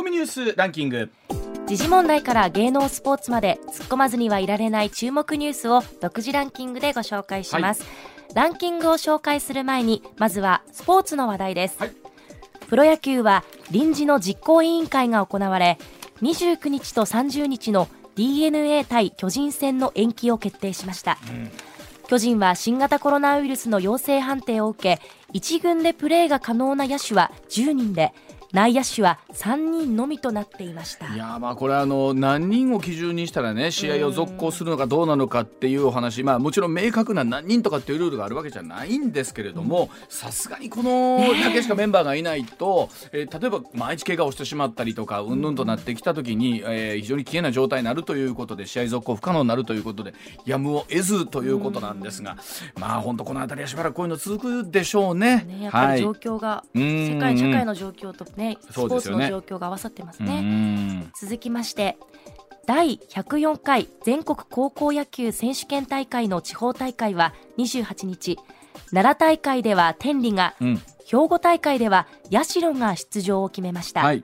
コミニュースランキング。時事問題から芸能スポーツまで突っ込まずにはいられない注目ニュースを独自ランキングでご紹介します、はい、ランキングを紹介する前にまずはスポーツの話題です、はい、プロ野球は臨時の実行委員会が行われ29日と30日の d n a 対巨人戦の延期を決定しました、うん。巨人は新型コロナウイルスの陽性判定を受け1軍でプレーが可能な野手は10人で内野手は3人のみとなっていました。いやまあこれあの何人を基準にしたらね試合を続行するのかどうなのかっていうお話。まあもちろん明確な何人とかっていうルールがあるわけじゃないんですけれどもさすがにこのだけしかメンバーがいないと、えー、例えば毎日怪我をしてしまったりとかうんぬんとなってきた時に、えー、非常に危険な状態になるということで試合続行不可能になるということでやむを得ずということなんですがまあ本当この辺りはしばらくこういうの続くでしょうね。ねやっぱり状況が、はい、世界社会の状況とねスポーツの状況が合わさってますね。続きまして第104回全国高校野球選手権大会の地方大会は28日。奈良大会では天理が、うん、兵庫大会では社が出場を決めました、はい、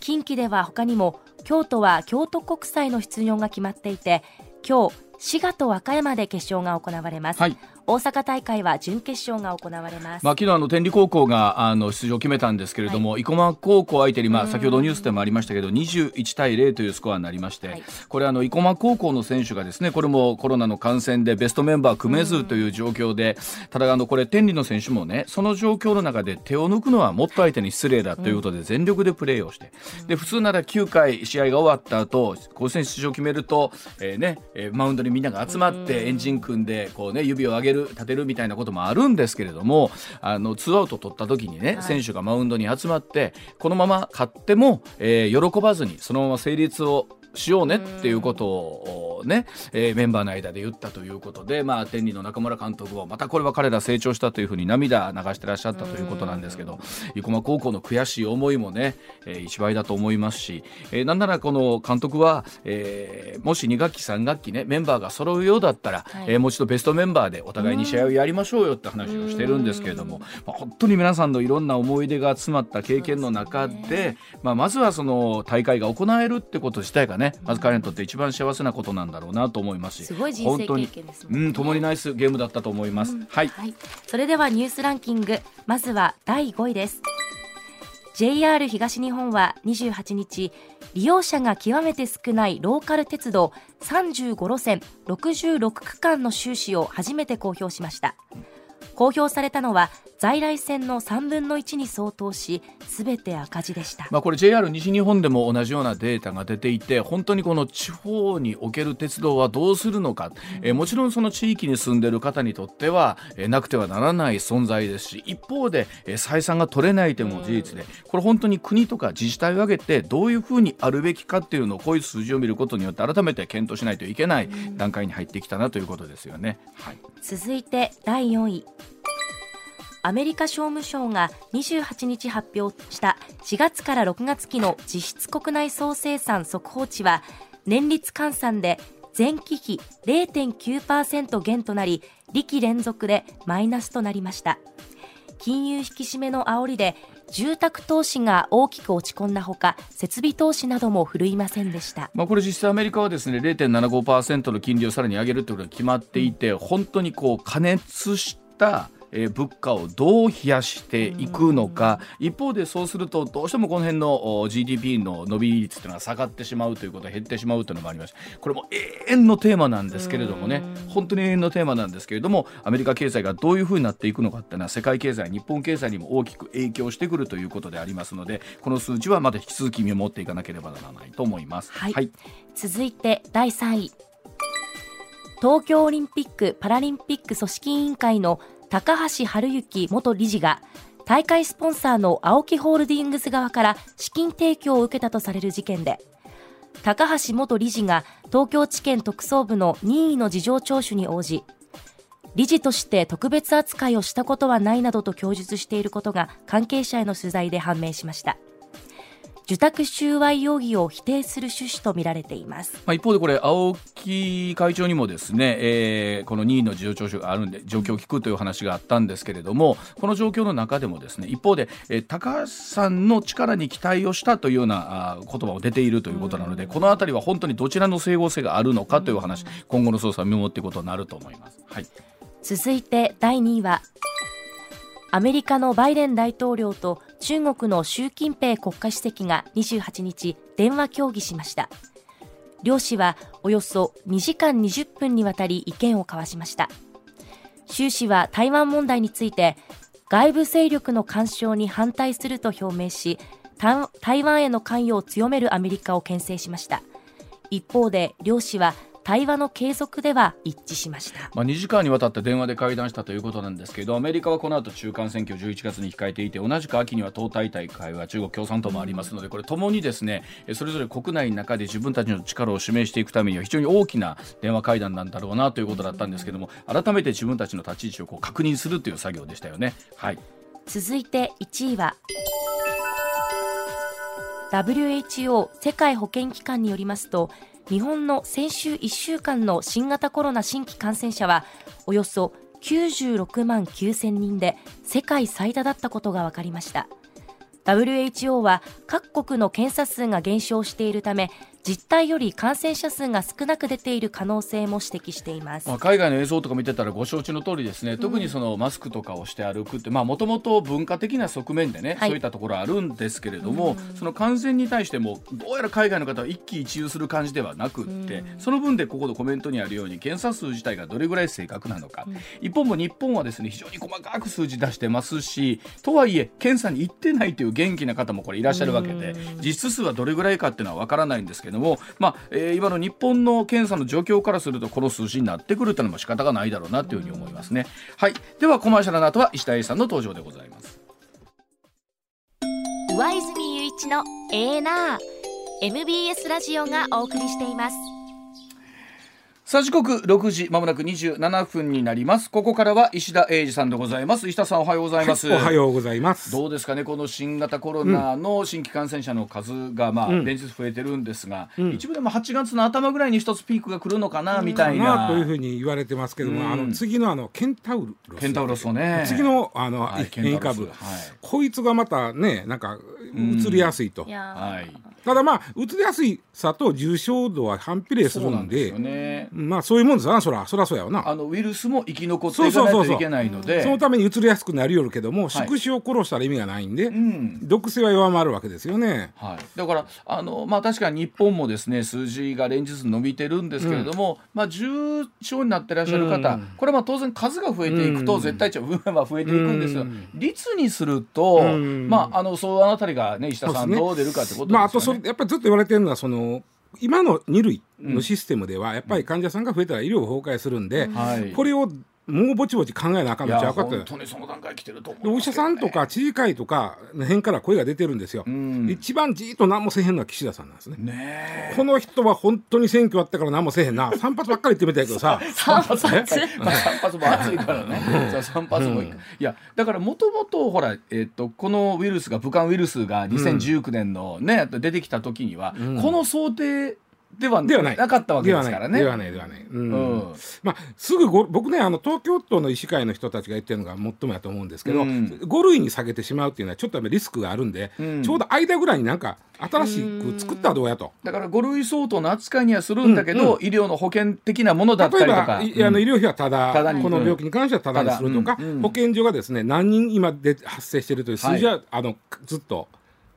近畿では他にも京都は京都国際の出場が決まっていて今日滋賀と和歌山で決勝が行われます、はい、大阪大会は準決勝が行われます。まあ昨日あの天理高校があの出場を決めたんですけれども、はい、生駒高校相手にまあ先ほどニュースでもありましたけど、21対0というスコアになりまして、はい、これあの生駒高校の選手がですね、これもコロナの感染でベストメンバー組めずという状況で、ただあのこれ天理の選手もね、その状況の中で手を抜くのはもっと相手に失礼だということで全力でプレーをして、で普通なら9回試合が終わった後、甲子園出場を決めると、えー、ね、マウンドにみんなが集まってエンジン組んでこうね指を上げる立てるみたいなこともあるんですけれどもあのツーアウト取った時にね、選手がマウンドに集まってこのまま勝っても、えー、喜ばずにそのまま成立をしようねっていうことをね、えー、メンバーの間で言ったということで、まあ、天理の中村監督はまたこれは彼ら成長したというふうに涙流してらっしゃったということなんですけど生駒高校の悔しい思いもね、えー、一倍だと思いますし、えー、なんならこの監督は、えー、もし2学期3学期ねメンバーが揃うようだったら、はい、えー、もう一度ベストメンバーでお互いに試合をやりましょうよって話をしてるんですけれども、まあ、本当に皆さんのいろんな思い出が詰まった経験の中で、ね、まあ、まずはその大会が行えるってこと自体がねまず彼にとって一番幸せなことなんだろうなと思いますしすごい人生経験ですもんね、うん、共にナイスゲームだったと思います、うん、はい、はい、それではニュースランキングまずは第5位です。JR 東日本は28日利用者が極めて少ないローカル鉄道35路線66区間の収支を初めて公表しました公表されたのは在来線の3分の1に相当しすべて赤字でした、まあ、これ JR 西日本でも同じようなデータが出ていて本当にこの地方における鉄道はどうするのか、うん、えもちろんその地域に住んでいる方にとっては、えなくてはならない存在ですし一方で、え採算が取れないというのも事実で、うん、これ本当に国とか自治体を挙げてどういうふうにあるべきかっていうのをこういう数字を見ることによって改めて検討しないといけない段階に入ってきたなということですよね。はい、続いて第4位アメリカ商務省が28日発表した4月から6月期の実質国内総生産速報値は年率換算で前期比0.9%減となり利期連続でマイナスとなりました。金融引き締めの煽りで住宅投資が大きく落ち込んだほか設備投資なども振るいませんでした、まあ、これ実際アメリカはですね0.75%の金利をさらに上げるということが決まっていて本当にこう加熱したえー、物価をどう冷やしていくのか。一方でそうするとどうしてもこの辺の GDP の伸び率というのは下がってしまうということ減ってしまうというのもあります。これも永遠のテーマなんですけれどもね。本当に永遠のテーマなんですけれどもアメリカ経済がどういうふうになっていくのかっていうのは世界経済日本経済にも大きく影響してくるということでありますのでこの数字はまだ引き続き見守っていかなければならないと思います。はい、はい、続いて第3位東京オリンピック・パラリンピック組織委員会の高橋治之元理事が大会スポンサーの AOKI ホールディングス側から資金提供を受けたとされる事件で高橋元理事が東京地検特捜部の任意の事情聴取に応じ理事として特別扱いをしたことはないなどと供述していることが関係者への取材で判明しました。受託収賄容疑を否定する趣旨とみられています、まあ、一方でこれ青木会長にもですね、えー、この任意の事情聴取があるんで状況を聞くという話があったんですけれどもこの状況の中でもですね一方で、えー、高橋さんの力に期待をしたというようなあ言葉を出ているということなのでこの辺りは本当にどちらの整合性があるのかという話今後の捜査を見守っていくことになると思います。はい、続いて第2位はアメリカのバイデン大統領と中国の習近平国家主席が28日電話協議しました。両氏はおよそ2時間20分にわたり意見を交わしました。習氏は台湾問題について外部勢力の干渉に反対すると表明し台湾への関与を強めるアメリカを牽制しました。一方で両氏は対話の継続では一致しました、まあ、2時間にわたって電話で会談したということなんですけどアメリカはこの後中間選挙を11月に控えていて同じく秋には党大会は中国共産党もありますのでこれともにですねそれぞれ国内の中で自分たちの力を示していくためには非常に大きな電話会談なんだろうなということだったんですけども改めて自分たちの立ち位置をこう確認するという作業でしたよね。はい、続いて1位は WHO 世界保健機関によりますと日本の先週1週間の新型コロナ新規感染者はおよそ96万9000人で世界最多だったことが分かりました。WHO は各国の検査数が減少しているため実態より感染者数が少なく出ている可能性も指摘しています、まあ、海外の映像とか見てたらご承知の通りですね、特にそのマスクとかをして歩くってもともと文化的な側面でね、はい、そういったところあるんですけれども、その感染に対してもどうやら海外の方は一喜一憂する感じではなくって、その分でここのコメントにあるように検査数自体がどれぐらい正確なのか、一方も日本はですね非常に細かく数字出してますしとはいえ検査に行ってないという元気な方もこれいらっしゃるわけで実質数はどれぐらいかっていうのは分からないんですけども、まあえー、今の日本の検査の状況からするとこの数字になってくるっていうのも仕方がないだろうなというふうに思いますね。はい、ではコマーシャルの後は石田英さんの登場でございます。上泉雄一のエーナー MBS ラジオがお送りしています。さあ時刻6時まもなく27分になります。ここからは石田英二さんでございます。石田さんおはようございます、はい、おはようございます。どうですかねこの新型コロナの新規感染者の数がまあ、連日増えてるんですが、うん、一部でも8月の頭ぐらいに一つピークが来るのかな、みたいな、まあ、というふうに言われてますけども、あの次のあのケンタウロスケンタウロスをね。次のあの、はい、変異株、はい、こいつがまたねなんか移りやすいと、はい。ただまあ移りやすいさと重症度は反比例するんでそね、まあそういうもんですなそらそらそうやわな。あのウイルスも生き残っていかないといけないので。そのために移りやすくなりよるけども、宿主を殺したら意味がないんで、うん、毒性は弱まるわけですよね、はい、だからあの、まあ、確かに日本もですね数字が連日伸びてるんですけれども、うん、まあ、重症になってらっしゃる方、うん、これはまあ当然数が増えていくと、絶対値は増えていくんですよ、率にすると、まあ、あのそうあのたりがね石田さんどう出るかってことですよね。まあ、あとそやっぱりずっと言われてるのはその今の2類のシステムではやっぱり患者さんが増えたら医療崩壊するんで、これをもうぼちぼち考えなあかんのちゃうかって。本当にその段階来てると思う、ね、お医者さんとか知事会とかの辺から声が出てるんですよ、うん、一番じっと何もせえへんのは岸田さんなんですね。ねこの人は本当に選挙あったから何もせえへんな。散髪ばっかり言ってみたいけどさ。散髪まあ、散髪も暑いからね。散髪もいい、うん、いやだからもともとほら、えー、っとこのウイルスが武漢ウイルスが2019年のね、うん、出てきた時には、この想定ではではないなかったわけですからね。ではないではない。うん。まあすぐご僕ねあの東京都の医師会の人たちが言ってるのが最もやと思うんですけど、うん、5類に下げてしまうっていうのはちょっとリスクがあるんで、うん、ちょうど間ぐらいになんか新しく作ったらどうやと。だから5類相当の扱いにはするんだけど、うん、医療の保険的なものだったりとか。例えば、あの医療費はただ、ただこの病気に関してはただにするとか、保健所がですね何人今で発生しているという数字は、はい、あのずっと。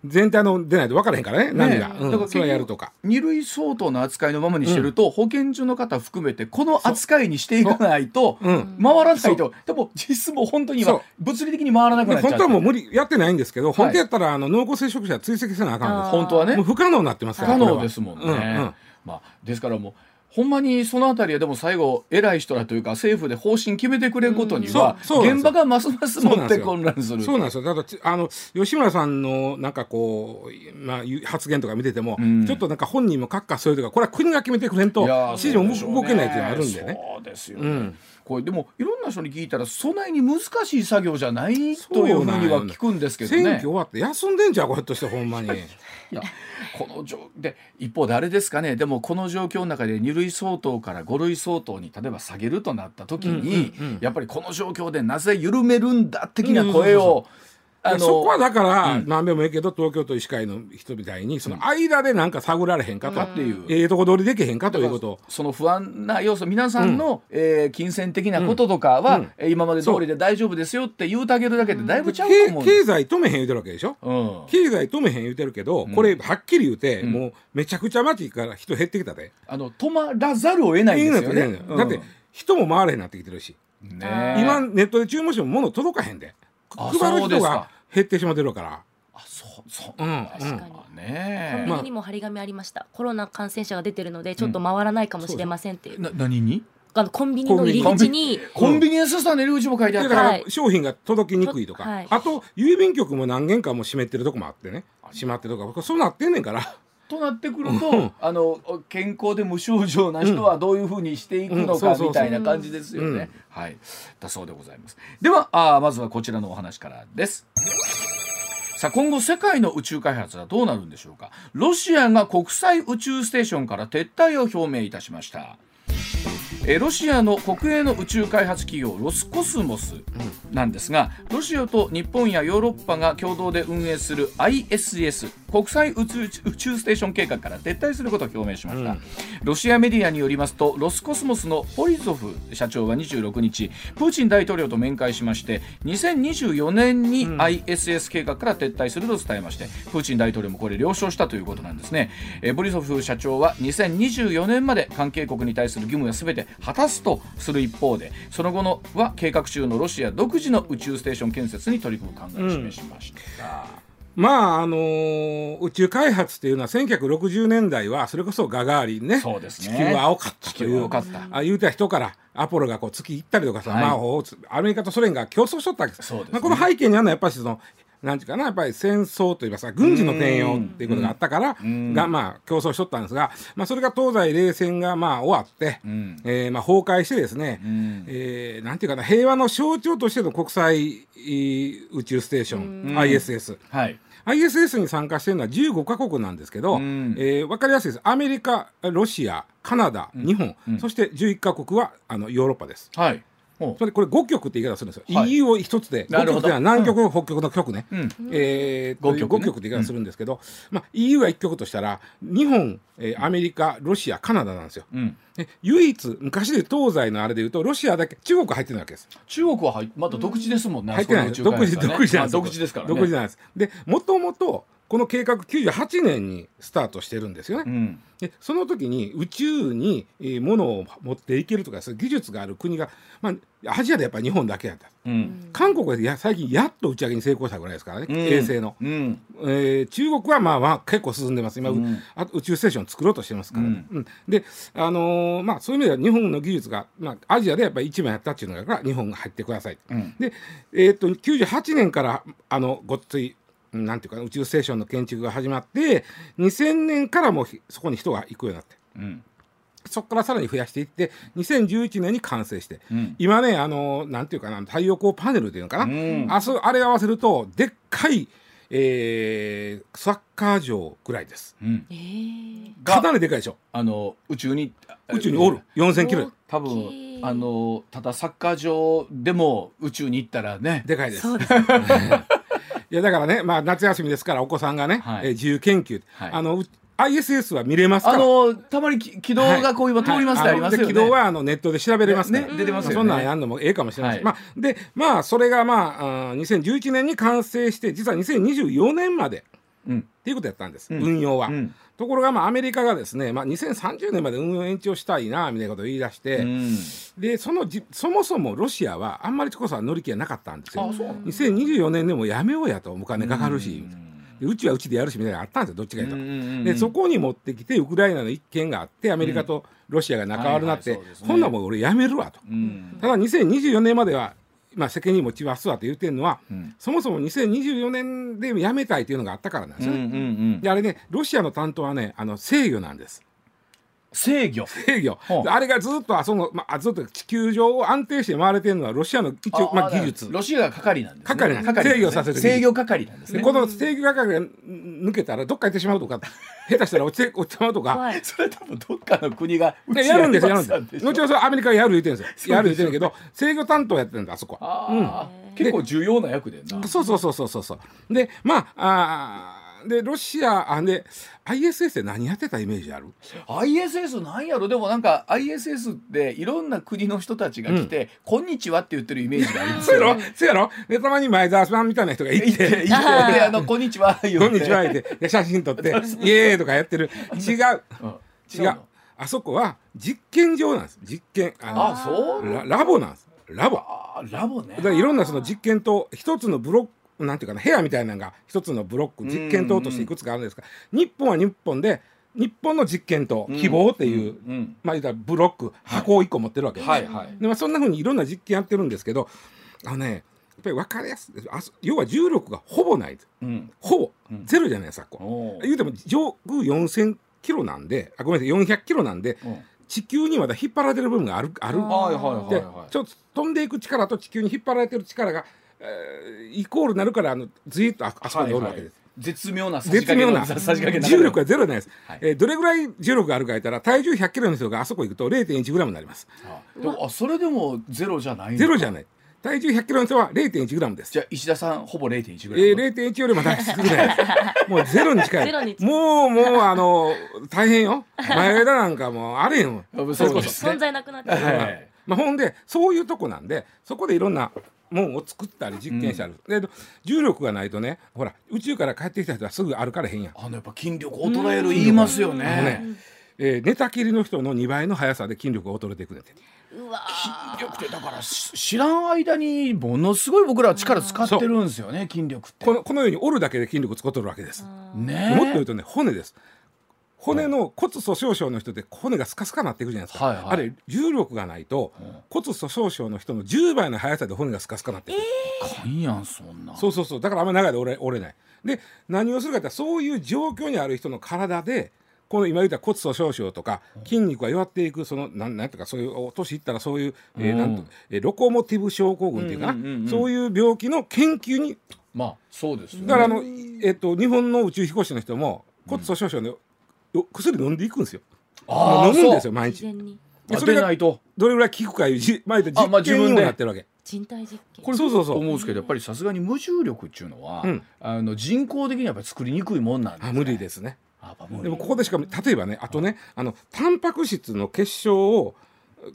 全体の出ないと分からへんからね何が、うん、だからそれやるとか。二類相当の扱いのままにしてると、うん、保健所の方含めてこの扱いにしていかないと回らないと、でも実質も本当には物理的に回らなくなっちゃう。本当はもう無理やってないんですけど、はい、本当やったらあの濃厚接触者追跡せなあかんです。本当はね。不可能になってますから不可能ですもんね、うんうん、まあ、ですからもうほんまにそのあたりはでも最後偉い人らというか政府で方針決めてくれることには、現場がますます持って混乱する。そうなんですよ。だからあの吉村さんのなんかこう、まあ、発言とか見てても、うん、ちょっとなんか本人も閣下そういうとかこれは国が決めてくれんと指示も動けないっていうのがあるんでね。そうですよね、うんこれでもいろんな人に聞いたらそんなに難しい作業じゃないというふうには聞くんですけどね。選挙終わって休んでんじゃんこうやってしてほんまに。いやこの状で一方であれですかね。でもこの状況の中で2類相当から5類相当に例えば下げるとなった時に、やっぱりこの状況でなぜ緩めるんだ的な声を、あのそこはだから、うん、何でもいいけど東京都医師会の人みたいにその間でなんか探られへんかと、っていうええとこ取りできへんかということ。その不安な要素皆さんの、うん、えー、金銭的なこととかは、うん、今まで通りで大丈夫ですよって言うてあげるだけでだいぶちゃうと思う経済止めへん言うてるわけでしょ、うん、経済止めへん言うてるけど、これはっきり言うて、もうめちゃくちゃ街から人減ってきたで。あの止まらざるを得ないんですよね、だって人も回れへんなってきてるし、ね、今ネットで注文しても物届かへんで。配る人が減ってしまってるから。あそうそう、うん、確かに、ねコンビニにも張り紙ありました、コロナ感染者が出てるのでちょっと回らないかもしれませんっていう、な何に？あのコンビニの入り口に。コンビニエンスストアの入り口も書いてあった。から、商品が届きにくいとか、はい、あと郵便局も何軒かも閉めてるとこもあってね。閉まってるとかそうなってんねんからとなってくると、あの健康で無症状な人はどういうふうにしていくのかみたいな感じですよね。はい、だそうでございます。ではあまずはこちらのお話からです。さあ今後世界の宇宙開発はどうなるんでしょうか。ロシアが国際宇宙ステーションから撤退を表明いたしました。えロシアの国営の宇宙開発企業ロスコスモスなんですが、ロシアと日本やヨーロッパが共同で運営する ISS 国際宇宙宇宙ステーション計画から撤退することを表明しました、うん、ロシアメディアによりますとロスコスモスのボリソフ社長は26日プーチン大統領と面会しまして2024年に ISS 計画から撤退すると伝えまして、プーチン大統領もこれ了承したということなんですね。えボリソフ社長は2024年まで関係国に対する義務はすべて果たすとする一方でその後のは計画中のロシア独自の宇宙ステーション建設に取り組む考えを示しました。うん、まああのー、宇宙開発っていうのは1960年代はそれこそガガーリンねそうですね。地球は青かったというあ言うた人からアポロがこう月行ったりとかさ、はい、まあ、アメリカとソ連が競争しとったわけです、ね、まあ、この背景にあるのはやっぱりそのなんていうかなやっぱり戦争といいますか軍事の転用っていうことがあったからがまあ競争しとったんですが、まあ、それが東西冷戦がまあ終わって、うえまあ崩壊してですね、うえなんていうかな平和の象徴としての国際宇宙ステーション ISS、はい、ISS に参加しているのは15か国なんですけど、うん、えー、分かりやすいです。アメリカロシアカナダ日本、うん、そして11か国はあのヨーロッパです。はいそれこれ5極って言い方するんですよ、はい、EU を一つで5極では南極、うん、北極の極ね、うん、えー、5極、ね、極って言い方するんですけど、うん、まあ、EU は1極としたら日本、えー、アメリカロシアカナダなんですよ、うん、で唯一昔で東西のあれでいうとロシアだけ中国入ってるわけです中国はまだ独自ですもんね、入ってない独自独自なんです、独自ですから、ね、独自なんです。でもともとこの計画98年にスタートしてるんですよね。うん、でその時に宇宙に、えー、物を持っていけるとかそういう技術がある国が、まあ、アジアでやっぱり日本だけやった、うん、韓国でや最近やっと打ち上げに成功したぐらいですからね、うん、衛星の、うん、えー、中国はまあまあ結構進んでます。今、うん、宇宙ステーション作ろうとしてますから、ね、うん。で、あのー、まあ、そういう意味では日本の技術が、まあ、アジアでやっぱり一番やったっていうのが日本が入ってください、で、えー、っと98年からあのごっついなんていうか宇宙ステーションの建築が始まって2000年からもそこに人が行くようになって。うん。そこからさらに増やしていって2011年に完成して、うん、今ねあのなんていうかな太陽光パネルっていうのかな、うん、あそあれ合わせるとでっかい、えー、サッカー場ぐらいです、うん、かなりでかいでしょ。あの宇宙に宇宙におる。4000キロ多分あのただサッカー場でも宇宙に行ったらね。でかいです。いやだからね、まあ、夏休みですからお子さんがね、はい、えー、自由研究、はい、あの ISS は見れますあのたまに軌道がこう今通りますってありますよね、軌道はあのネットで調べれますね、出てますよね。そんなんやんのもええかもしれない、はい、まあでまあそれがまああ2011年に完成して実は2024年まで、うん、っていうことやったんです、うん、運用は、うん、ところがまあアメリカがですね、まあ、2030年まで運用延長したいなみたいなことを言い出して、でそのじそもそもロシアはあんまりこそ乗り気はなかったんですよ。2024年でもやめようやとお金かかるし、でうちはうちでやるしみたいなのがあったんですよどっちかいうと。でそこに持ってきてウクライナの一件があってアメリカとロシアが仲悪くなって、はいはいね、こんなもん俺やめるわと。ただ2024年まではまあ、責任持ちますわと言ってるのは、うん、そもそも2024年でやめたいというのがあったからなんですよね。うんうんうん、であれねロシアの担当はねあの制御なんです。制御。制御。あれがずっとあその、まあ、ずっと地球上を安定して回れてるのはロシアの一応まあ、技術。ロシアが係なんです、ね、係なんです。制御させる。制御係なんですね。この制御係が抜けたらどっか行ってしまうとか 下手したら落ちて落ちてしまうとか。それ多分どっかの国がやるんですやるんです後ほどアメリカがやる言ってるんですよ。やる言ってるけど制御担当やってるんだあそこは、うん、結構重要な役でな。そうそうそうそうそう。そうでまああでロシアあで ISS って何やってたイメージある ?ISS なんやろ？でもなんか ISS っていろんな国の人たちが来て、うん、こんにちはって言ってるイメージがありますよ、ね、そうやろ？でたまに前澤さんみたいな人がいて。いて。であのこんにちは言って。こんにちは言って。で写真撮って イエーイとかやってる。違う、うん、違うあそこは実験場なんです。実験。あそう？ララボなんです。ラボ。ラボね。だからいろんなその実験と一つのブロックなんていうかな部屋みたいなのが一つのブロック実験棟としていくつかあるんですが日本は日本で日本の実験棟希望っていう、うんうん、まあ言ったらブロック箱を1個持ってるわけ。です、はいはい、でまあ、そんなふうにいろんな実験やってるんですけどあのねやっぱり分かりやすいあ要は重力がほぼない、うん、ほぼ、ゼロじゃない昨今言うても上空4000キロなんであごめんなさい400キロなんで、地球にまだ引っ張られてる部分があるある、でちょっと飛んでいく力と地球に引っ張られてる力がえー、イコールなるからあのずっとああそこにおるわけです。はいはい、絶妙な絶妙な重力はゼロないです、はい、えー、どれぐらい重力があるか言ったら体重100キロの人があそこ行くと0.1グラムになります。あでもあそれでもゼロじゃないゼロじゃない。体重100キロの人は0.1グラムです。じゃあ石田さんほぼ0.1グラム。えー、0.1よりもだいぶ少ない。もうゼロに近い。もうもうあの大変よ。前枝なんかもうあれよ。そうです、ね、存在なくなって。はい。まあほんでそういうとこなんでそこでいろんなもんを作ったり実験したり、うん、で重力がないとねほら宇宙から帰ってきた人はすぐ歩かれへんやん。あのやっぱ筋力衰える言いますよね。ね、えー、寝たきりの人の2倍の速さで筋力が衰えてくれてうわ筋力ってだから知らん間にものすごい僕らは力使ってるんですよね筋力って。このこのように折るだけで筋力使ってるわけです、ね、もっと言うとね骨です骨の骨粗鬆症の人って骨がスカスカなっていくじゃないですか、はいはい、あれ重力がないと骨粗鬆症の人の10倍の速さで骨がスカスカなっていく、えー、やんそんな。そうそうそう。だからあんまり長いで折れ折れない。で何をするかってそういう状況にある人の体でこの今言った骨粗鬆症とか筋肉が弱っていくそのなんなんとかそういう年いったらそういう、えー、なんとえー、ロコモティブ症候群っていうかな、うんうんうんうん、そういう病気の研究に。まあそうです、ね、だからあの、えーと、日本の宇宙飛行士の人も骨粗鬆症の薬飲んでいくんですよ。飲むんですよ毎日。それがどれぐらい効くかいうじ毎日実験にもなってるわけ。人体実験。これそうそうそう。思うんですけどやっぱりさすがに無重力っていうのは、うん、あの人工的にやっぱり作りにくいもんなんです、ね、無理ですね。でもここでしか例えばねあとねあのタンパク質の結晶を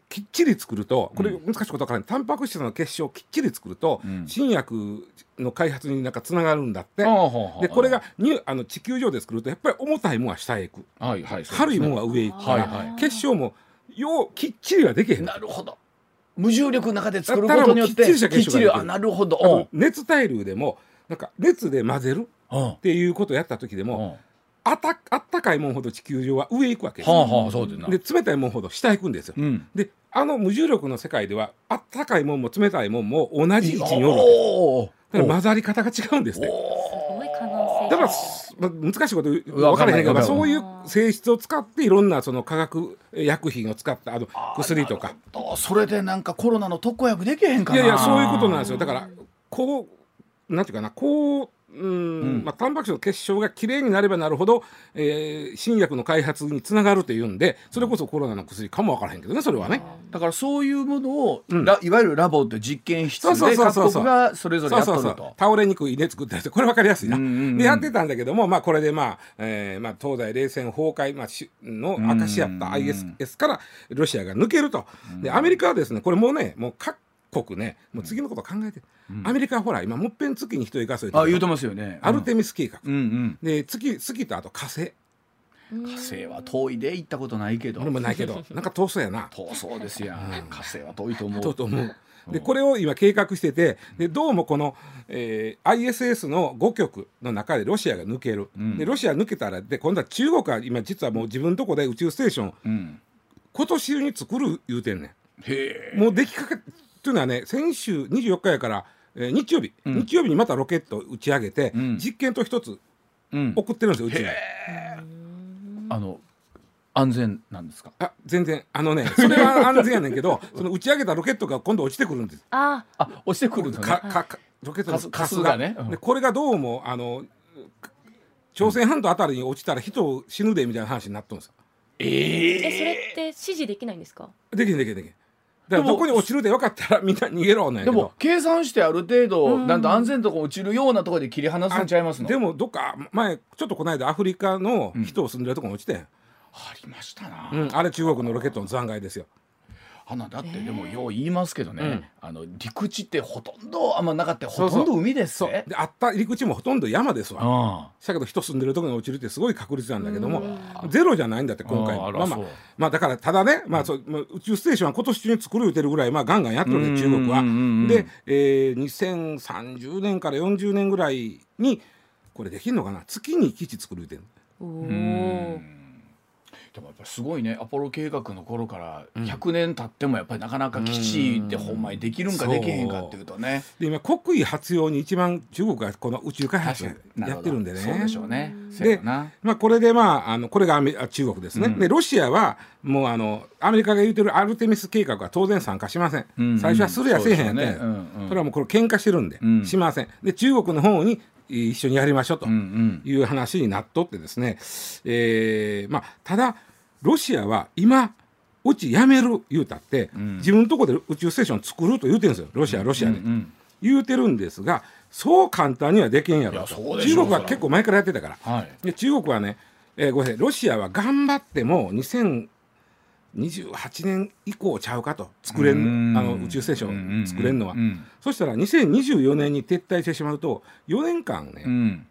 きっちり作るとこれ難しいことからない、タンパク質の結晶をきっちり作ると、うん、新薬の開発になんかつながるんだって、でこれがにあの地球上で作るとやっぱり重たいもんは下へ行く、はいはいね、軽いもんは上へ行く。から、はいはい、結晶もようきっちりはできへん。なるほど。無重力の中で作ることによってきっちりきっちりあなるほど。熱対流でもなんか熱で混ぜるっていうことをやった時でも、あたあったかいもんほど地球上は上行くわけです、はあはあ、そうでで冷たいもんほど下行くんですよ、うん、であの無重力の世界ではあったかいもんも冷たいもんも同じ位置におるわけ。です混ざり方が違うんですねだから、まあ、難しいこと分からへんけどそういう性質を使っていろんなその化学薬品を使ったあの薬とか。それでなんかコロナの特効薬できへんかな。いやいやそういうことなんですよ。だからこうなんていうかなこううん、まあ、タンパク質の結晶がきれいになればなるほど、えー、新薬の開発につながるというんでそれこそコロナの薬かも分からへんけどねそれはね。だからそういうものを、うん、いわゆるラボって実験室で各国がそれぞれやっとると。倒れにくい稲作ったりこれ分かりやすいな、うんうんうん、でやってたんだけども、まあ、これで、まあえーまあ、東西冷戦崩壊、まあ、の証しやった ISS からロシアが抜けると。でアメリカはですねこれもうねもう各国ねもう次のこと考えて、うん、アメリカはほら今もっぺん月に人行かせてあ言うてますよね、アルテミス計画、うんうん、で月月とあと火星。火星は遠いで行ったことないけど。俺もないけど。なんか遠そうやな。遠そうですや、うん、火星は遠いと思う。遠と思う。でこれを今計画しててでどうもこの、えー、ISS の5局の中でロシアが抜ける、うん、でロシア抜けたらで今度は中国は今実はもう自分のとこで宇宙ステーション、うん、今年中に作る言うてんねん。もう出来かけというのはね先週24日やから、えー、日曜日、うん、日曜日にまたロケット打ち上げて、実験と一つ送ってるんですよ、うちに。あの安全なんですか？あ全然。あのねそれは安全やねんけど その打ち上げたロケットが今度落ちてくるんです。ああ落ちてくるんかかかロケットのカスが。ね、うん、でこれがどうもあの朝鮮半島あたりに落ちたら人死ぬでみたいな話になっとるんですよ。えー、えそれって指示できないんですか？できんできんできんだからどこに落ちるで分かったらみんな逃げろねでも計算してある程度なんと安全とこ落ちるようなところで切り離すんちゃいますの？でもどっか前ちょっとこの間アフリカの人を住んでるとこに落ちて、うん。ありましたな、うん、あれ中国のロケットの残骸ですよあのだってでもよう言いますけどね、うん、あの陸地ってほとんどあんまなかったほとんど海ですそう。であった陸地もほとんど山ですわ。だけど人住んでるところに落ちるってすごい確率なんだけどもゼロじゃないんだって今回。まあまあまあだからただね、まあそう宇宙ステーションは今年中に作る言うてるぐらいまあガンガンやってるね中国は。で、えー、2030年から40年ぐらいにこれできるのかな？月に基地作る言うてる。おお。でもやっぱりすごいねアポロ計画の頃から100年経ってもやっぱりなかなか基地ってほんまにできるんかできへんかっていうとね。で今国威発揚に一番中国がこの宇宙開発やってるんでね。そうでしょうね。でまあこれでまああのこれがアメ中国ですね。うん、でロシアはもうあのアメリカが言ってるアルテミス計画は当然参加しません。うん。うん、最初はするやせえへんやねうん。うん、それはもうこれ喧嘩してるんで、うん、しません。で中国の方に一緒にやりましょうという話になっとってですね、えーまあ、ただロシアは今うちやめる言うたって、うん、自分のとこで宇宙ステーション作ると言うてるんですよ。ロシアロシアで、うん。うん、言うてるんですがそう簡単にはできんやろ。と中国は結構前からやってたから、はい、で中国はね、えー、ごめんなさい。ロシアは頑張っても2028年以降ちゃうかと作れんあの宇宙ステーション作れんのは、そしたら2024年に撤退してしまうと4年間ね、うん、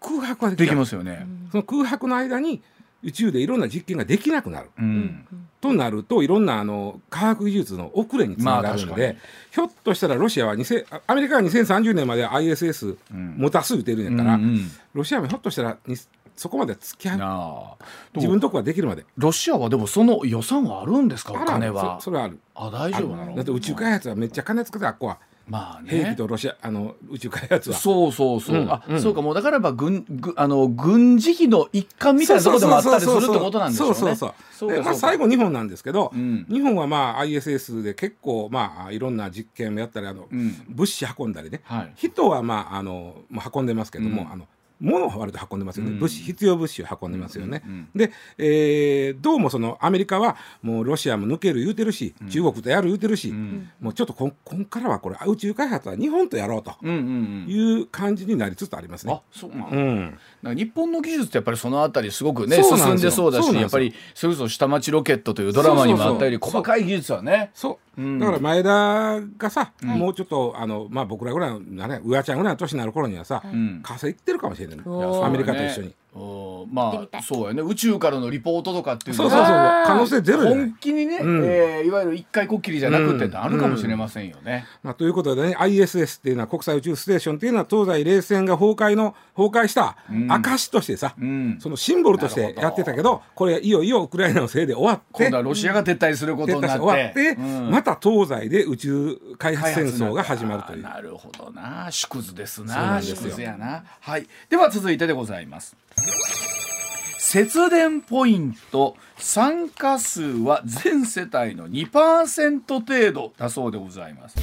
空白はできますよね。その空白の間に宇宙でいろんな実験ができなくなる、うん、となるといろんなあの科学技術の遅れにつながるので、まあ、ひょっとしたらロシアはアメリカは2030年まで ISS 持たす言ってるんやから、ロシアもひょっとしたらそこまで付き合う自分のとこができるまで。ロシアはでもその予算はあるんですか？お金は。それはある。あ大丈夫なの？だって宇宙開発はめっちゃ金使ってあっこは。まあね、兵器とロシアあの宇宙開発は。そうそうそう、うん、あ、うん、そうかもうだからば軍ぐあの軍事費の一環みたいなところでもあったりするってことなんでしょうね。そうそうそうまあ、最後日本なんですけど、うん、日本はまあ ISS で結構まあいろんな実験をやったりあの、物資運んだりね、はい、人はまああの運んでますけども、あの物を割と運んでますよね、物資必要物資を運んでますよね、で、えー、どうもそのアメリカはもうロシアも抜ける言うてるし、中国とやる言うてるし、もうちょっとここんからはこれ宇宙開発は日本とやろうという感じになりつつありますね。あそうなん、うん、日本の技術ってやっぱりそのあたりすごくね進んでそうだしやっぱりそれこそ下町ロケットというドラマにもあったより細かい技術はね。そうだから前田がさ、もうちょっとあの、まあ、僕らぐらいの、ね、うわちゃんぐらいの年になる頃にはさ、火星行ってるかもしれない、ね、アメリカと一緒に。まあそうやね。宇宙からのリポートとかっていうのはそうそうそう。可能性ゼロ本気にね、うん、えー、いわゆる一回こっきりじゃなくてあるかもしれませんよね。まあ、ということでね ISS っていうのは国際宇宙ステーションっていうのは東西冷戦が崩壊の崩壊した証としてさ、うん、そのシンボルとしてやってたけどこれいよいよウクライナのせいで終わって今度はロシアが撤退することになって。終わって、また東西で宇宙開発戦争が始まるという。なるほどな。縮図ですな。縮図やな。はい。では続いてでございます節電ポイント。参加数は全世帯の2%程度だそうでございます。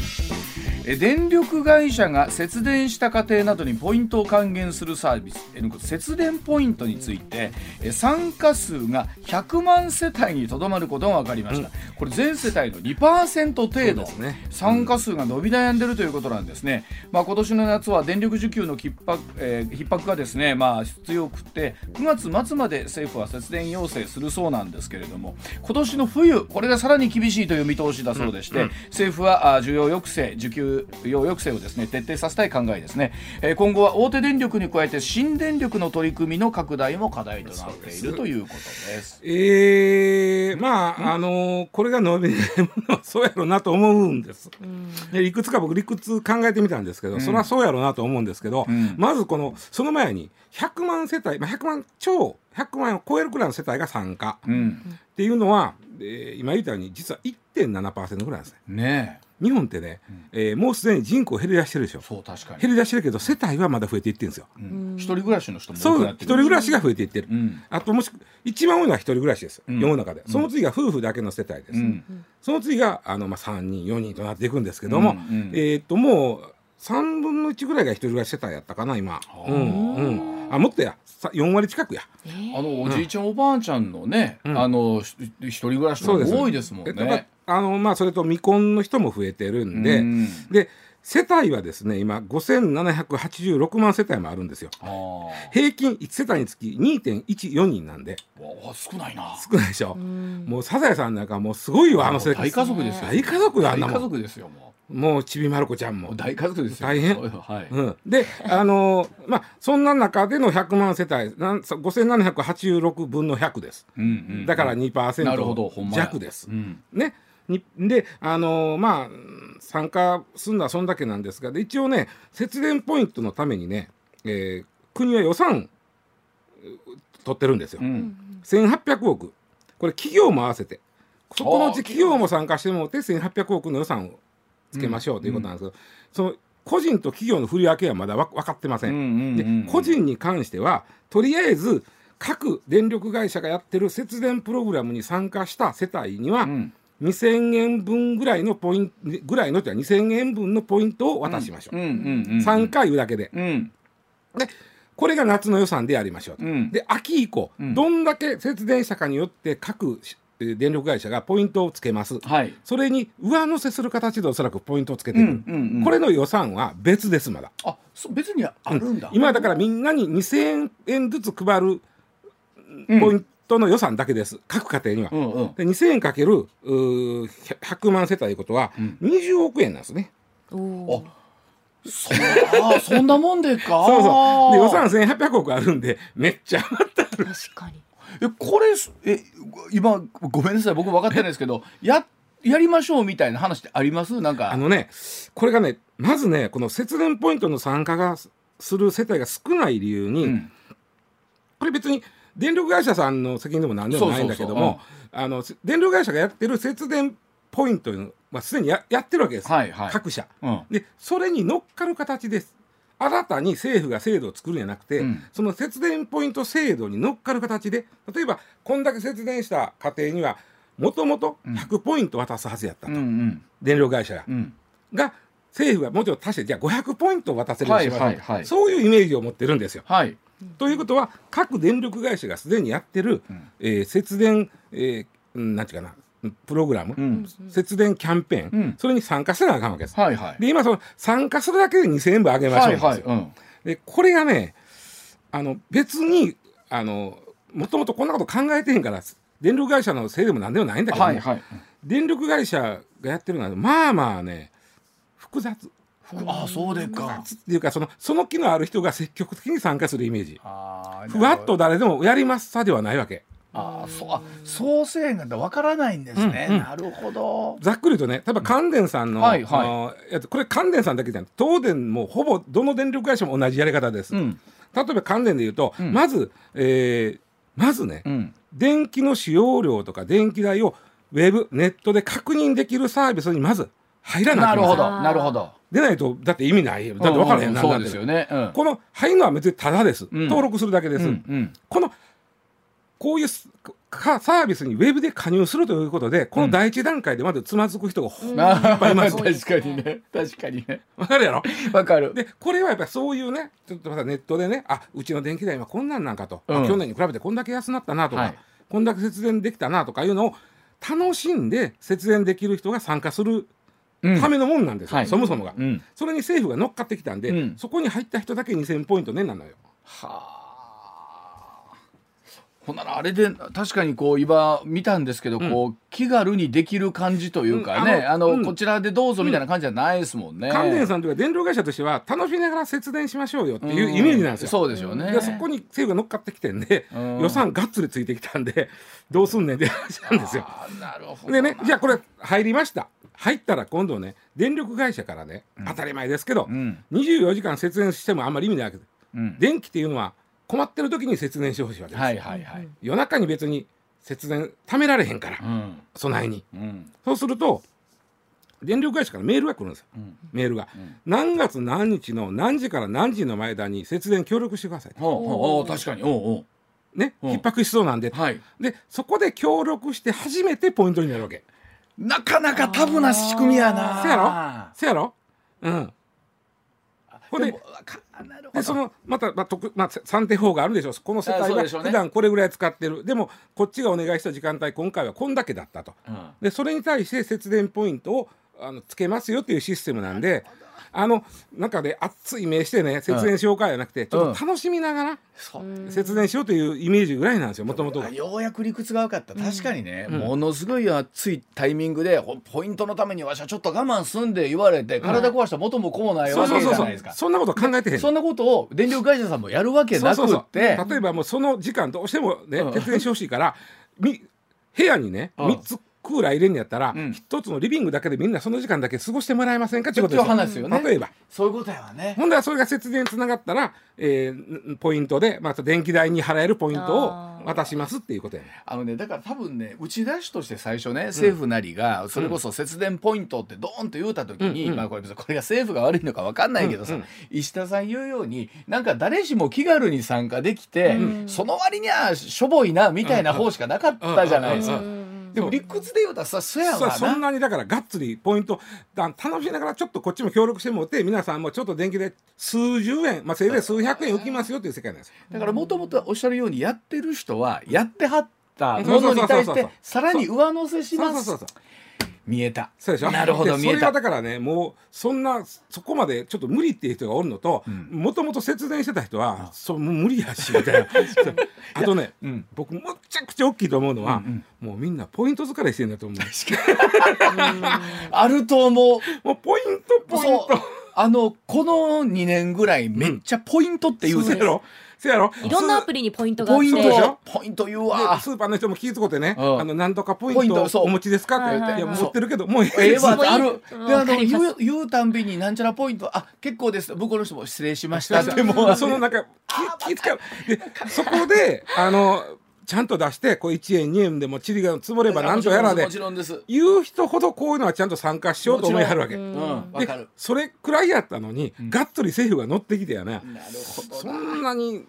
電力会社が節電した家庭などにポイントを還元するサービス。節電ポイントについて参加数が100万世帯にとどまることが分かりました、うん、これ全世帯の2%程度、ね、参加数が伸び悩んでるということなんですね、まあ、今年の夏は電力需給の逼迫,、えー、逼迫がですね、まあ、必要くて9月末まで政府は節電要請するそうなんですけれども今年の冬これがさらに厳しいという見通しだそうでして、うん。うん、政府は需要抑制需給収用抑制をですね徹底させたい考えですね、えー、今後は大手電力に加えて新電力の取り組みの拡大も課題となっているということです。えー、まああのー、これが伸びないものはそうやろうなと思うんです、でいくつか僕理屈考えてみたんですけど、うん、それはそうやろうなと思うんですけど、うん、まずこのその前に100万世帯、まあ、100万超100万円を超えるくらいの世帯が参加、うん、っていうのは、えー、今言ったように実は1.7%ぐらいですね。ね日本ってね、うん、えー、もうすでに人口減り出してるでしょ。そう確かに。減り出してるけど世帯はまだ増えていってるんですよ、うん、一人暮らしの人もそう一人暮らしが増えていってる、うん、あともし一番多いのは一人暮らしです、世の中で。その次が夫婦だけの世帯です、その次があの、まあ、3人4人となっていくんですけども、えー、っともう3分の1ぐらいが一人暮らし世帯やったかな今。うんうん。あもっとや。4割近くや、えー、あのおじいちゃん、うん、おばあちゃんのね、うん、あの一人暮らしの多いですもんねあのまあそれと未婚の人も増えてるんで、ん。で世帯はですね今5786万世帯もあるんですよ。平均1世帯につき2.14人なんで。少ないな。少ないでしょ。もうサザエさんなんかもうすごいよあの世界大家族ですよ。大家族大家族ですよもう。もうちびまる子ちゃんも。大家族です大変、はい。うん、であのまあそんな中での100万世帯なん5786分の100です、うんうん、だから2%弱です、うん、ねにであのまあ参加するのはそんだけなんですがで一応ね節電ポイントのためにね、えー、国は予算取ってるんですよ、うん、1800億。これ企業も合わせてそこのうち企業も参加してもらって1800億の予算をつけましょうということなんですけど、その個人と企業の振り分けはまだ分かってません。で個人に関してはとりあえず各電力会社がやってる節電プログラムに参加した世帯には、うん2000円分ぐらいのポイントぐらいのっては2000円分のポイントを渡しましょう,、う3回だけで、うん、でこれが夏の予算でやりましょうと、うん、で秋以降、うん、どんだけ節電したかによって各電力会社がポイントをつけます、はい、それに上乗せする形でおそらくポイントをつけてる、うんうんうん、これの予算は別ですまだ。あ別にあるんだ、うん、今だからみんなに2000円ずつ配るポイントの予算だけです、各家庭には、うんうん、で2000円かける100万世帯ということは20億円なんですね、うん、あそんそんなもんでか。そうそう。で予算1800億あるんでめっちゃ余った確かに。えこれえ今ごめんなさい。僕分かってないですけど ややりましょうみたいな話ってあります？なんか。あのねこれがねまずねこの節電ポイントの参加がする世帯が少ない理由に、うん、これ別に電力会社さんの責任でも何でもないんだけども電力会社がやってる節電ポイントはすでにややってるわけです、はいはい、各社、うん、でそれに乗っかる形です。新たに政府が制度を作るんじゃなくて、うん、その節電ポイント制度に乗っかる形で例えばこんだけ節電した家庭にはもともと100ポイント渡すはずやったと、うん、電力会社が。うん、が政府がもちろん足してじゃあ500ポイント渡せるようにしましょう、はいはいはい、そういうイメージを持ってるんですよ。はい、ということは各電力会社がすでにやってる、うん、えー、節電、えー、なんていうかなプログラム、うん、節電キャンペーン、うん、それに参加せなあかんわけです。はいはい、で今その参加するだけで2000円分あげましょう、はいはい、でこれがねあの別にあのもともとこんなこと考えてへんから電力会社のせいでもなんでもないんだけど、はいはい、電力会社がやってるのはまあまあね複雑。あそうでか。っていうかそのその気のある人が積極的に参加するイメージ。ふわっと誰でもやりますさではないわけ。あそうあ創生がわからないんですね、うんうん、なるほど。ざっくりとね例えば関電さんの,、はいはい、やこれ関電さんだけじゃなく東電もほぼどの電力会社も同じやり方です、うん、例えば関電でいうと、うん、まず、えー、まずね、うん、電気の使用量とか電気代をウェブネットで確認できるサービスにまず入らななる。ほど。なるほど。でないとだって意味ない。だって分からへん、うん。うん、で。すよね、この入るのは別にただです、登録するだけです、このこういうかサービスにウェブで加入するということでこの第一段階でまずつまずく人がいっぱいいます、確かにね。確かにね。わかるやろ？わかる。でこれはやっぱりそういうねちょっとまたネットでねあうちの電気代はこんなんなんかと、うん、去年に比べてこんだけ安なったなとか、はい、こんだけ節電できたなとかいうのを楽しんで節電できる人が参加するためのもんなんですよ、うん、そもそもが、うん、それに政府が乗っかってきたんで、そこに入った人だけ2000ポイントねなのよ。はあ。ほんならあれで確かにこう今見たんですけど、こう気軽にできる感じというかね、うん。ああののこちらでどうぞみたいな感じじゃないですもんね。関電さんというか電力会社としては楽しみながら節電しましょうよっていうイメージなんですよ。そうですよね。でそこに政府が乗っかってきてんで、うん。予算がっつりついてきたんでどうすんねんって話なんですよ。なるほど。でねじゃあこれ入りました入ったら今度ね電力会社からね、当たり前ですけど、うん。24時間節電してもあんまり意味ないわけでうん。電気っていうのは困ってる時に節電してほしいわけです、はいはいはい。夜中に別に節電貯められへんからうん。備えに。うん。そうすると電力会社からメールが来るんですよ。うん。メールが、何月何日の何時から何時の間に節電協力してくださいおう確かに。おうおう。ねう。ん逼迫しそうなんで、はい。でそこで協力して初めてポイントになるわけなかなかタブな仕組みやな。せやろ？せやろ？うん。ほんででそのまた、まあ特まあ、算定法があるでしょう。この世帯は普段これぐらい使ってる。でもこっちがお願いした時間帯今回はこんだけだったと。うん。でそれに対して節電ポイントをあのつけますよっていうシステムなんであの中で熱い目してね節電しようかじゃなくて、ちょっと楽しみながら節電しようというイメージぐらいなんですよもともとが。ようやく理屈が分かった。確かにね、ものすごい熱いタイミングでほポイントのためにわしはちょっと我慢すんで言われて、体壊したら元も子もないわけじゃないですか。そんなこと考えてへん。そんなことを電力会社さんもやるわけなくって。例えばもうその時間どうしてもねうん。節電してほしいからみ部屋にねうん。3つクーラー入れんやったらうん。1つのリビングだけでみんなその時間だけ過ごしてもらえませんか？ってことですよね。例えば。そういうことやわね。ほんではそれが節電につながったら、えーポイントでまた電気代に払えるポイントを渡しますっていうことやね。あのねだから多分ね打ち出しとして最初ね政府なりがそれこそ節電ポイントってドーンと言うた時に、うんうん。まあこれこれが政府が悪いのか分かんないけどさ、うんうん石田さん言うようになんか誰しも気軽に参加できて、その割にはしょぼいなみたいな方しかなかったじゃないですか。うんでも理屈で言うたらさそやわそそんな。なにだからがっつりポイントだ楽しみながらちょっとこっちも協力してもらって皆さんもちょっと電気で数十円、まあ、せいぜい数百円浮きますよっていう世界なんですよ。だからもともとおっしゃるようにやってる人はやってはったうんものに対してさらに上乗せします見えた。そうでしょ？なるほどで見えた。それはだからねもうそんなそこまでちょっと無理っていう人がおるのとん。もともと節電してた人はそうもう無理やしみたいな。あとね、うん。僕むっちゃくちゃ大きいと思うのは、うんもうみんなポイント疲れしてんだと思う。あると思う。もうポイントポイント。あのこの2年ぐらいめっちゃポイントって言うてそうやろ？そうやろ？いろんなアプリにポイントがあっポインてそうでしょ？トポイント言うでわスーパーの人も気ぃつこってね、うん。あのなんとかポイントお持ちですかって言って、はいや持ってるけどもうえええわある。うん。であの言う言うたんびになんちゃらポイントあ結構です。向こうの人も失礼しましたってもう。そのなんか気気使う。でそこであのちゃんと出してこう1円2円でも塵が積もればなんとやらでもちろんです。言う人ほどこういうのはちゃんと参加しようと思いはるわけ。でそれくらいやったのに、がっつり政府が乗ってきてやね、そんなに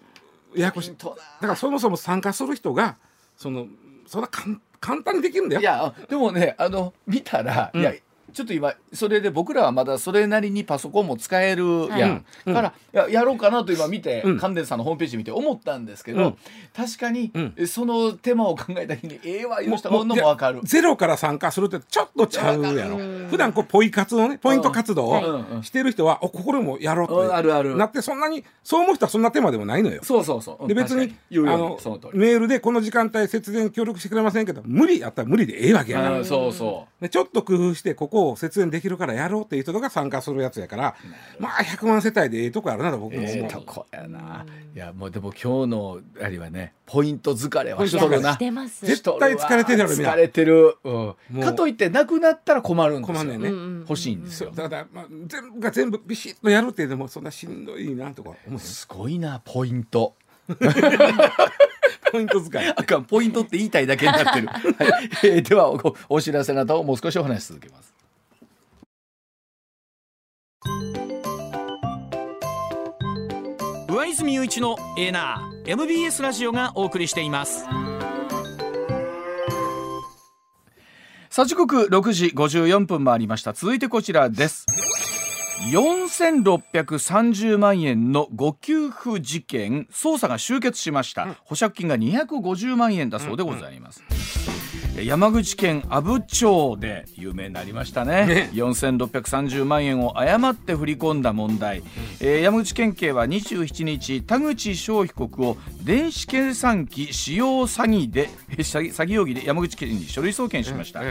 ややこしいだからそもそも参加する人がそのそんなかん簡単にできるんだよ。いやでもねあの見たら、いやちょっと今それで僕らはまだそれなりにパソコンも使えるやん、うん。からいややろうかなと今見て、うん。関電さんのホームページ見て思ったんですけど、うん。確かに、うん。その手間を考えた時にええわ言うも人がおんのもわかる。ゼロから参加するってちょっとちゃうやろ。普段こうポイ活動ねポイント活動うん。をしてる人はおここでもやろううんあとるある。なってそんなにそう思う人はそんな手間でもないのよ。そうそうそう。で別にあの。メールでこの時間帯節電協力してくれませんけど無理やったら無理でええわけやからうんそうそでちょっと工夫してここを節電できるからやろうっていう人が参加するやつやからまあ100万世帯でええとこあるなと僕う。も思うええとこやな。いやもうでも今日のあれはねポイント疲れはしとるなし。てます絶対疲れてるやろみんな疲れてる。うんかといってなくなったら困るんですよ。困んねんねうんうん欲しいんですよ。だから、まあ、全部が全部ビシッとやるっていうのもそんなしんどいなとか思うよすごいなポイント。ポイント使い あかんポイントって言いたいだけになってる。はいえーではおお知らせなどもう少しお話し続けます。上泉雄一のエーナー MBS ラジオがお送りしています。さあ時刻6時54分回りました。続いてこちらです。4630万円の誤給付事件。捜査が終結しました、保釈金が250万円だそうでございます、山口県阿武町で有名になりましたね。ね。4630万円を誤って振り込んだ問題、うん、えー、山口県警は27日田口翔被告を電子計算機使用詐欺で詐欺容疑で山口県に書類送検しました、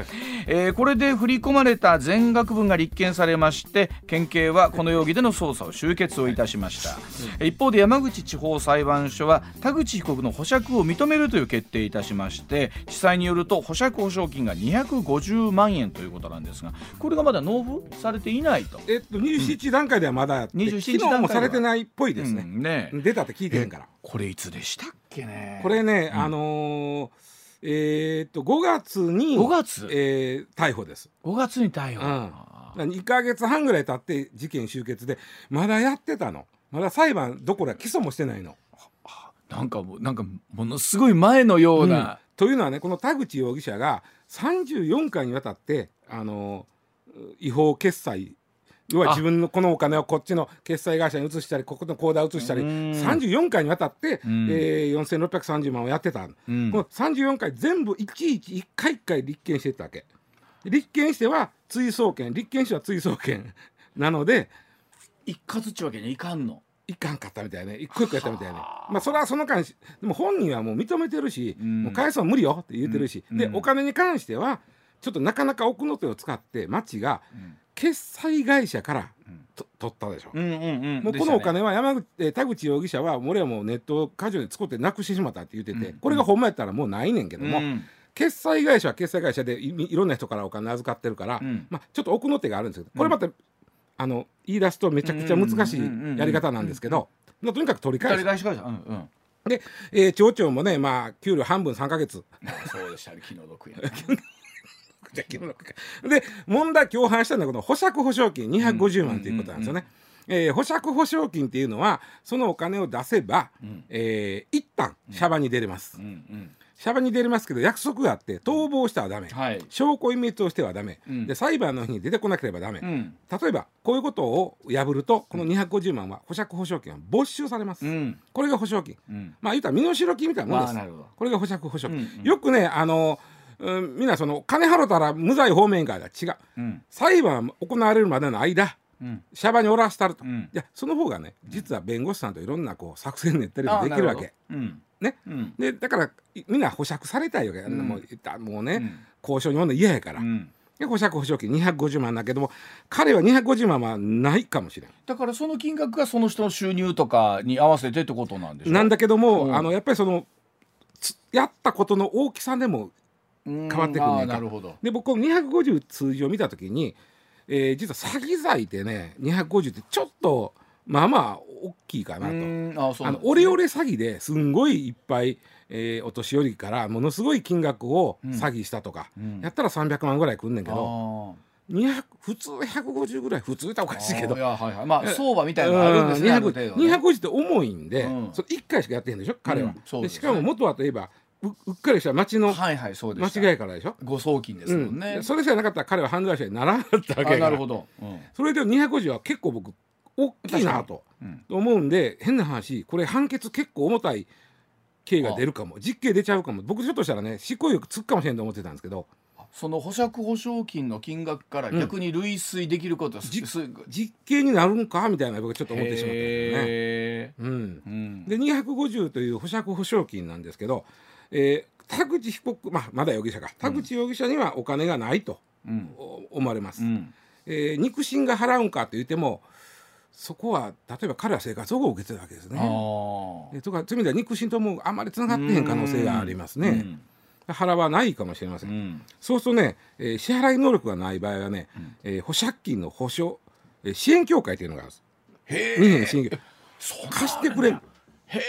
えー、これで振り込まれた全額分が立件されまして県警はこの容疑での捜査を終結をいたしました、うん、一方で山口地方裁判所は田口被告の保釈を認めるという決定いたしまして地裁によると保釈保証金が250万円ということなんですがこれがまだ納付されていないと、えっと、27段階ではまだ、うん、27段階もされてないっぽいですね,、ね出たって聞いてへん。からこれいつでしたっけね。これね、あのーえー、っと5月に5月、えー、逮捕です。5月に逮捕、うん、2か月半ぐらい経って事件終結でまだやってたの。まだ裁判どころか起訴もしてないの。なんかなんかものすごい前のような、というのはねこの田口容疑者が34回にわたってあの違法決済要は自分のこのお金をこっちの決済会社に移したりここの口座移したり34回にわたって、えー、4630万をやってた、うん、この34回全部いちいち1回1回立件してたわけ。立件しては追送検立件しては追送検なので一括っちゅうわけにいかんのいかんかったみたいね。一個一個やったみたいね。まあそれはその間でも本人はもう認めてるし、うん、もう返すのは無理よって言ってるし、うん、でお金に関してはちょっとなかなか奥の手を使って町が決済会社からと、取ったでしょ、うんうんうん、もうこのお金は山口、ね、田口容疑者は俺はもうネットカジノで使ってなくしてしまったって言ってて、うん、これがほんまやったらもうないねんけども、うん、決済会社は決済会社でいろんな人からお金預かってるから、うん、まあ、ちょっと奥の手があるんですけどこれまた、あの言い出すとめちゃくちゃ難しいやり方なんですけど、とにかく取り返す。返しう。んうん。で、えー、町長もねまあ給料半分3か月。そうでしたね。気の毒やで問題共犯したのはこの保釈保証金250万ということなんですよね。えー、保釈保証金っていうのはそのお金を出せば、うん、えー、一旦シャバに出れます。うんうんシャバに出れますけど約束があって逃亡したらダメ、はい、証拠隠滅をしてはダメ、うん、で裁判の日に出てこなければダメ、うん、例えばこういうことを破るとこの250万は保釈保証金は没収されます、うん、これが保証金、まあ言ったら身代金みたいなもんです。これが保釈保証金、うんうん、よくねあのうん、みんなその金払ったら無罪方面から違う、うん、裁判行われるまでの間、うん、シャバにおらしたると、うん、いやその方がね実は弁護士さんといろんなこう作戦練ったりもできるわけ。ね、でだからみんな保釈されたいわけ、もうもうね、交渉におんの嫌やから。で保釈保証金250万だけども彼は250万はないかもしれん。だからその金額がその人の収入とかに合わせてってことなんでしょ？なんだけども、あのやっぱりそのやったことの大きさでも変わってくるねなるほど。で僕この250通字を見た時に、えー、実は詐欺罪ってね250ってちょっとまあまあ大きいかなと。あのオレオレ詐欺ですんごいいっぱい、えー、お年寄りからものすごい金額を詐欺したとか、うん、やったら300万ぐらいくんねんけど。200普通150ぐらい普通っておかしいけど。いや、はいはい、まあ相場みたいなのあるんですね、うん、250って重いんで、うん、それ1回しかやってへんでしょ彼は、うん、でしかも元はといえばうっかりした町の間違いからでしょ、誤送金ですもんね、うん、それさえなかったら彼は犯罪者にならなかったわけなるほど、うん、それで250は結構僕大きいなと、うん、思うんで変な話これ判決結構重たい刑が出るかも実刑出ちゃうかも。僕ちょっとしたらね執行猶予つくかもしれんと思ってたんですけど。その保釈保証金の金額から逆に類推できることは、うん、実刑になるんかみたいな僕ちょっと思ってしまったんですよね。うん。うん、で250という保釈保証金なんですけどえー、田口被告、まあ、まだ容疑者か田口容疑者にはお金がないと思われます、うん、えー、肉親が払うんかと言ってもそこは例えば彼は生活保護を受けてるわけですね。えとかそういう意味では肉親ともあんまりつながってへん可能性がありますね。払わないかもしれません。うん、そうするとね、えー、支払い能力がない場合はね、うん、えー、保釈金の保証、えー、支援協会というのがあるんです。へえ。支援貸してくれる。へえ。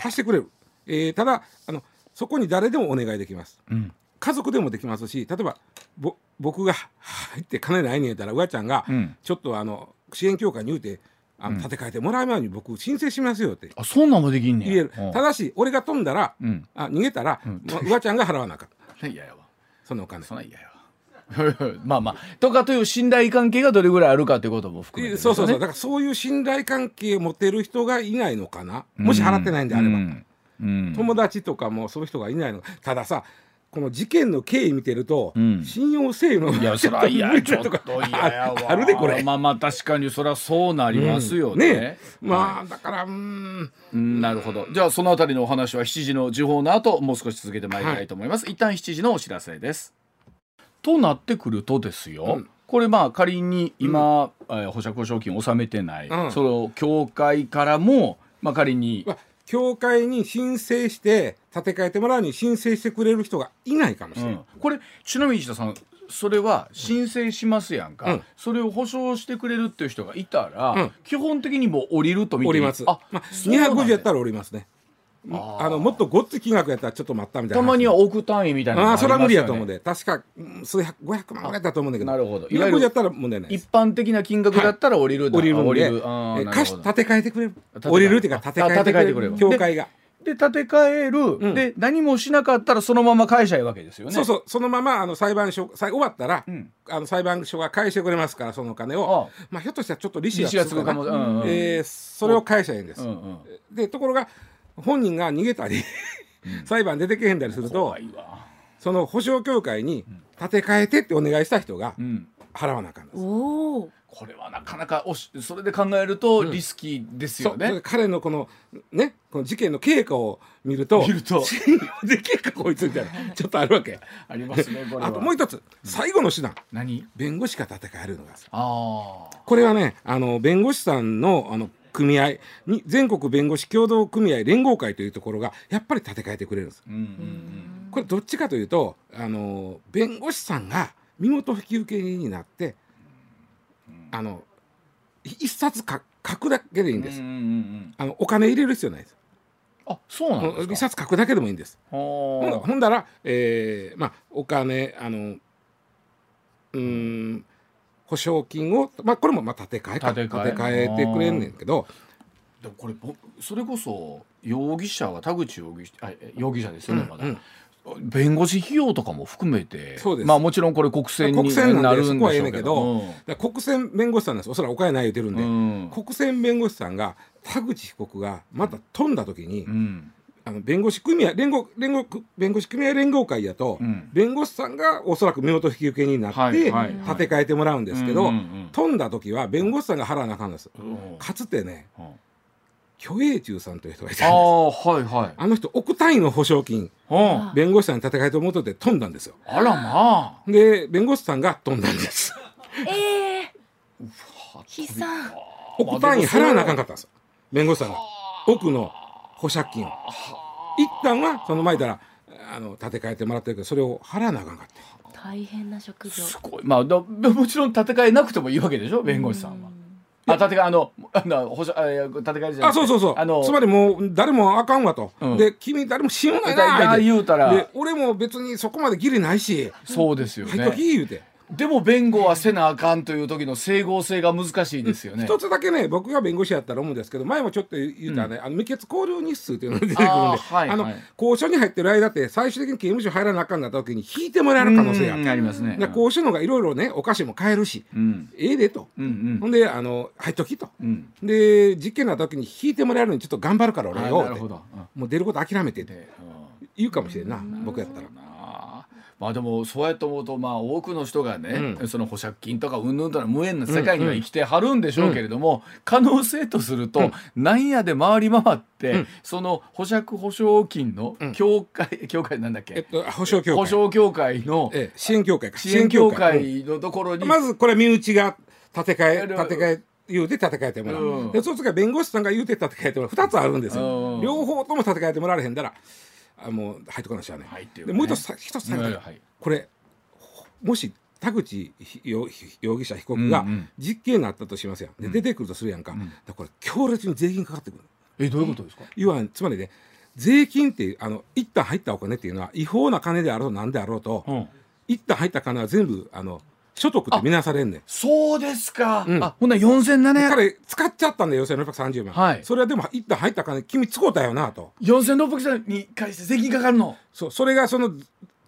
貸してくれる。えー、ただあのそこに誰でもお願いできます、うん、家族でもできますし例えばぼ僕が入って金ないねんやったらうわちゃんが、ちょっとあの支援協会に言うてあの建て替えてもらう前に僕申請しますよって。あそんなんもできんね言える。ただし俺が飛んだら、うん、あ逃げたら、うん、うわちゃんが払わなかったいややわ。そのお金。そんな嫌やわ。まあまあ。とかという信頼関係がどれぐらいあるかということも含めて、ね、そうそうそう。だからそういう信頼関係を持てる人がいないのかな。もし払ってないんであれば、うん、友達とかもそういう人がいないの。たださこの事件の経緯見てると、うん。信用性のいやそらいやちょっとかと嫌やわ。あるでこれ。まあまあ確かにそりゃそうなりますようん。ね,、ねまあだからうーん。うんなるほど。じゃあそのあたりのお話は7時の時報の後もう少し続けてまいりたいと思います、一旦7時のお知らせです。となってくるとですよ、うん。これまあ仮に今、えー保釈保証金を納めてない、うん。その協会からも、まあ、仮にまあ教会に申請して建て替えてもらうに申請してくれる人がいないかもしれない、うん。これちなみに石田さんそれは申請しますやんか、うん。それを保証してくれるっていう人がいたら、うん。基本的にもう降りると見ております。あ、まあ、そうなんだ250やったらおりますねあのもっとごっつい金額やったらちょっと待ったみたいな話。たまには億単位みたいなのもああそれは無理やと思うで。で確かうん数百500万ぐらいだと思うんだけど。なるほど。いわゆる250やったら問題ない一般的な金額だったら降りるだ、降りる。んで貸し建て替えてくれる。降りるっていうか建て替えてくれる。る教会が。で建て替える、ん。で何もしなかったらそのまま返しゃいいわけですよね。そうそう。そのままあの裁判所さ終わったら、ん。あの裁判所が返してくれますからそのお金を。あまあひょっとしたらちょっと利子がつくかも。なうんうん。えーそれを返しゃいいんです、うんうん。でところが本人が逃げたり、裁判出てけへんだりすると怖いわ。その保証協会に建て替えてってお願いした人がうん。払わなあかんです、おお。これはなかなかおしそれで考えるとリスキーですよね、そう。それで彼のこのねこの事件の経過を見ると見ると。信用できるかこいつみたいな ちょっとあるわけ。ありますねこれは。あともう一つ最後の手段。何？弁護士が建て替えるのが。ああこれはねあの弁護士さんのあの組合に全国弁護士協同組合連合会というところがやっぱり建て替えてくれるんです。うんうんこれどっちかというとあの弁護士さんが身元引き受け人になってあの一冊か書くだけでいいんです、うんうんうんうん。あのお金入れる必要ないです。あそうなんですか？一冊書くだけでもいいんです。ほほんだら、えーまあ、お金あのうーん保証金を、まあ、これもまあ建て替えか。建て替え。えてくれんねんけど。でもこれぼそれこそ容疑者は田口容疑者容疑者ですよね、まだ、うん。弁護士費用とかも含めて。そうです。まあもちろんこれ国選に国選なんでなるんでしょうけど。けどだから国選弁護士さんなんです。おそらくお金ない言うてるんで、うん。国選弁護士さんが田口被告がまた飛んだ時に、うんあの弁護士組合連合連合弁護士組合連合会やと、うん。弁護士さんがおそらく身元引き受け人になって、はいはいはい。建て替えてもらうんですけど、うんうんうん飛んだ時は弁護士さんが払わなあかんのです、うんかつてねうん。虚栄中さんという人がいたあんですあはいはい。あの人億単位の保証金うん。弁護士さんに建て替えてもらって飛んだんですよ。あらまあ。で弁護士さんが飛んだんです。ええー。悲惨。億単位払わなあかんかったんですよ。弁護士さんが。億の保釈金。を一旦はその前からあの建て替えてもらってるけどそれを払わなあかんかった。大変な職業。すごい。まあだもちろん建て替えなくてもいいわけでしょ？弁護士さんは。あ建て替えあのあの保証建て替えじゃあそうそうそう。あのつまりもう誰もあかんわと、うん。で君誰も信用ないなって。言うたら。で俺も別にそこまで義理ないし。そうですよ入っときね。言うて、でも弁護はせなあかんという時の整合性が難しいですよね。一つだけね僕が弁護士やったら思うんですけど前もちょっと言ったね、あの未決交流日数っていうのが出てくるんであはいのはい。交渉に入ってる間って最終的に刑務所入らなあかんなった時に引いてもらえる可能性がありますね。で交渉のがいろいろねお菓子も買えるし、うん。ええでと、うんほんであの入っときと、うん。うん。で実験の時に引いてもらえるのにちょっと頑張るから俺あよ。うん。もう出ること諦めてって言うかもしれんな僕やったら。まあでもそうやって思うとまあ多くの人がね、うその保釈金とかうんぬんとの無縁な世界には生きてはるんでしょうけれども、可能性とすると、うん。なんやで回り回って、うん。その保釈保証金のうん。協会、協会なんだっけ、えっと、保証協会。保証協会のええ、支援協会か。支援協会のところに、うんまずこれ身内が建て替え建て替え言うて建て替えてもらう、うん。でそっちが弁護士さんが言うて建て替えてもらう。2つあるんですよ、うん。両方とも建て替えてもらわれへんだらあもう入ってこないしゃあね。入ってるね。でもう一つさ一つはい。これもし田口容容疑者被告がうんうん。実刑になったとしますやん。で出てくるとするやんか,、だからこれ強烈に税金かかってくる。えどういうことですか、要はつまりね税金っていうあの一旦入ったお金っていうのは違法な金であろうなんであろうと、うん。一旦入った金は全部あの所得って見なされんねん。そうですか、うん。あほんなら4700彼使っちゃったんだよ4630万、はい。それはでも一旦入った金君使うたよなと。4600さんに返して税金かかるの。そうそれがその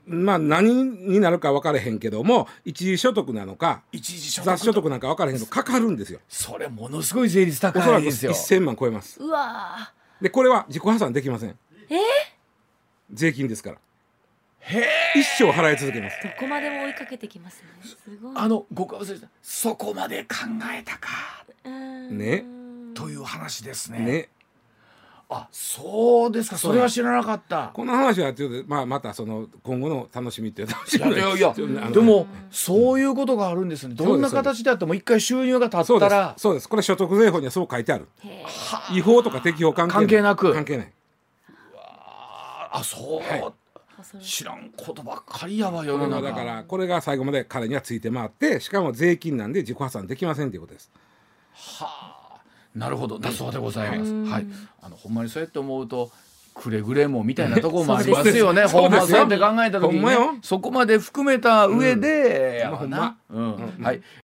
まあ何になるか分からへんけども一時所得なのか一時所雑所得なんか分からへんけどかかるんですよ。それものすごい税率高おそらくいですよ1000万超えます。うわでこれは自己破産できません。え税金ですから一生払い続けます。どこまでも追いかけてきますね。すごい。あのごかせそこまで考えたか。ね。という話ですね。ね。あそうですか。それは知らなかった。この話はちょっと、まあ、またその今後の楽しみっていう楽しみい。やいやいやでもそういうことがあるんですね。どんな形であっても一回収入が立ったら。そうです。これ所得税法にはそう書いてある。違法とか適法関係関係なく。関係ない。あそう、はい知らんことばっかりやわ世の中。だからこれが最後まで彼にはついて回ってしかも税金なんで自己破産できませんということです。はあなるほど。だそうでございます。はい。あのほんまにそうやって思うとくれぐれもみたいなところもありますよね。ほんまそうやって考えた時に、ね、そこまで含めた上で、うん、やな、うん、はい。